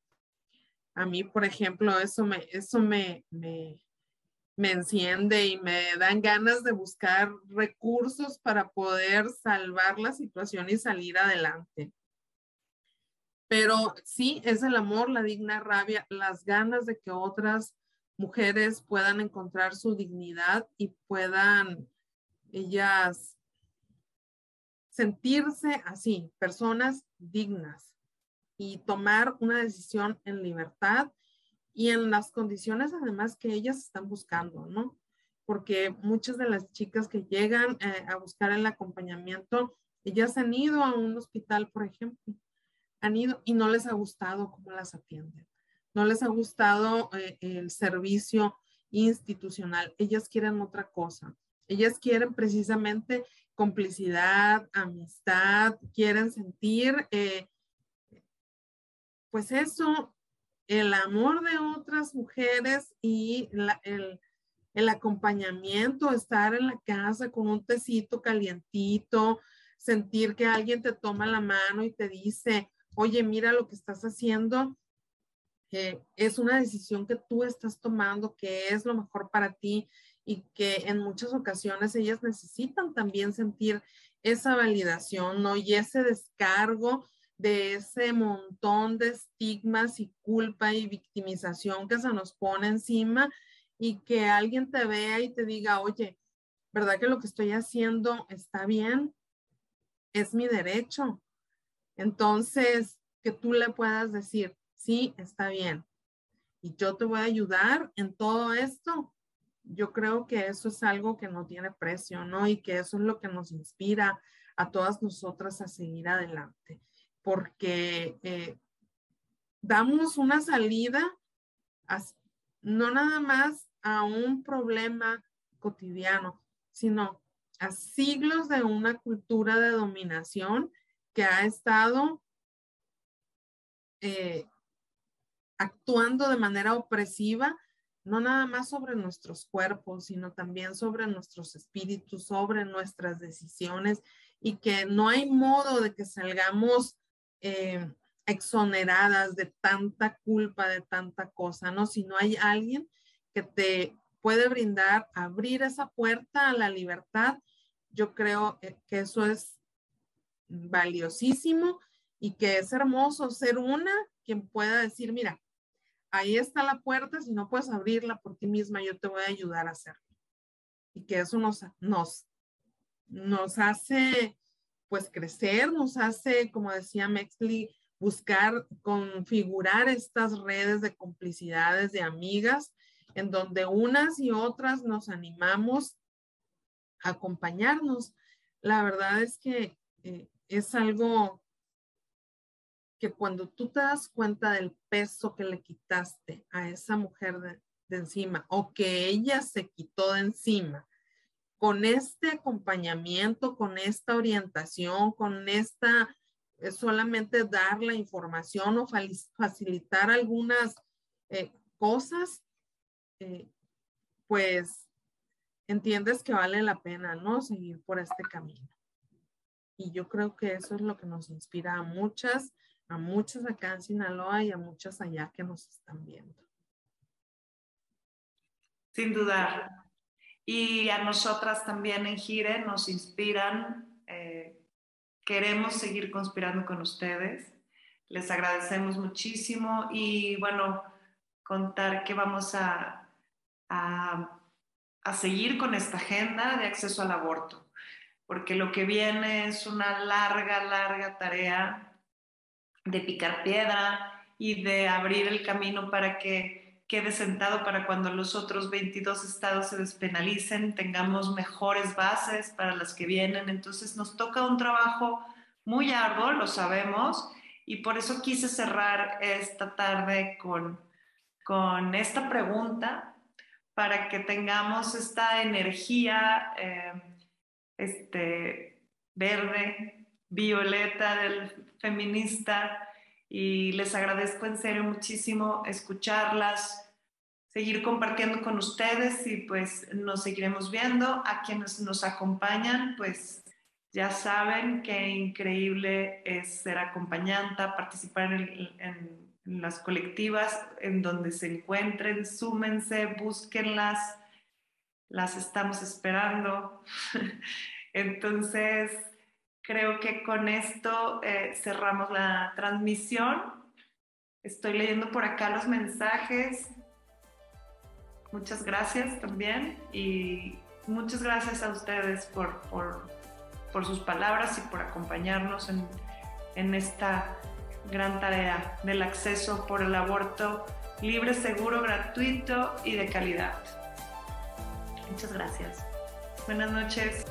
Speaker 5: A mí, por ejemplo, eso me, eso me, me enciende y me dan ganas de buscar recursos para poder salvar la situación y salir adelante. Pero sí, es el amor, la digna rabia, las ganas de que otras mujeres puedan encontrar su dignidad y puedan ellas sentirse así, personas dignas y tomar una decisión en libertad y en las condiciones además que ellas están buscando, ¿no? Porque muchas de las chicas que llegan eh, a buscar el acompañamiento, ellas han ido a un hospital, por ejemplo, han ido y no les ha gustado cómo las atienden, no les ha gustado eh, el servicio institucional, ellas quieren otra cosa, ellas quieren precisamente complicidad, amistad, quieren sentir, eh, pues eso, el amor de otras mujeres y el, el acompañamiento, estar en la casa con un tecito calientito, sentir que alguien te toma la mano y te dice, oye, mira lo que estás haciendo, que es una decisión que tú estás tomando, que es lo mejor para ti y que en muchas ocasiones ellas necesitan también sentir esa validación, ¿no? Y ese descargo de ese montón de estigmas y culpa y victimización que se nos pone encima y que alguien te vea y te diga, oye, ¿verdad que lo que estoy haciendo está bien? Es mi derecho. Entonces, que tú le puedas decir, sí, está bien. Y yo te voy a ayudar en todo esto. Yo creo que eso es algo que no tiene precio, ¿no? Y que eso es lo que nos inspira a todas nosotras a seguir adelante porque eh, damos una salida no nada más a un problema cotidiano, sino a siglos de una cultura de dominación que ha estado eh, actuando de manera opresiva, no nada más sobre nuestros cuerpos, sino también sobre nuestros espíritus, sobre nuestras decisiones y que no hay modo de que salgamos eh, exoneradas de tanta culpa, de tanta cosa, ¿no? Si no hay alguien que te puede brindar, abrir esa puerta a la libertad, yo creo eh, que eso es valiosísimo y que es hermoso ser una quien pueda decir, mira, ahí está la puerta, si no puedes abrirla por ti misma, yo te voy a ayudar a hacerlo. Y que eso nos, nos, nos hace pues crecer, nos hace, como decía Mexley, buscar configurar estas redes de complicidades de amigas en donde unas y otras nos animamos a acompañarnos. La verdad es que eh, es algo que cuando tú te das cuenta del peso que le quitaste a esa mujer de, encima o que ella se quitó de encima, con este acompañamiento, con esta orientación, con esta eh, solamente dar la información o facilitar algunas eh, cosas, eh, pues entiendes que vale la pena, ¿no? Seguir por este camino. Y yo creo que eso es lo que nos inspira a muchas a muchos acá en Sinaloa y a muchos allá que nos están viendo.
Speaker 1: Sin dudar. Y a nosotras también en Gire nos inspiran. Eh, queremos seguir conspirando con ustedes. Les agradecemos muchísimo y bueno, contar que vamos a, a, a seguir con esta agenda de acceso al aborto, porque lo que viene es una larga, larga tarea de picar piedra y de abrir el camino para que quede sentado para cuando los otros 22 estados se despenalicen, tengamos mejores bases para las que vienen. Entonces nos toca un trabajo muy arduo, lo sabemos, y por eso quise cerrar esta tarde con, con esta pregunta para que tengamos esta energía eh, este, verde, violeta del feminista y les agradezco en serio muchísimo escucharlas, seguir compartiendo con ustedes y pues nos seguiremos viendo. A quienes nos acompañan, pues ya saben qué increíble es ser acompañanta, participar en, en las colectivas en donde se encuentren, súmense, búsquenlas, las estamos esperando. Entonces, Creo que con esto eh, cerramos la transmisión. Estoy leyendo por acá los mensajes. Muchas gracias también y muchas gracias a ustedes por, por, sus palabras y por acompañarnos en, en esta gran tarea del acceso por el aborto libre, seguro, gratuito y de calidad. Muchas gracias. Buenas noches.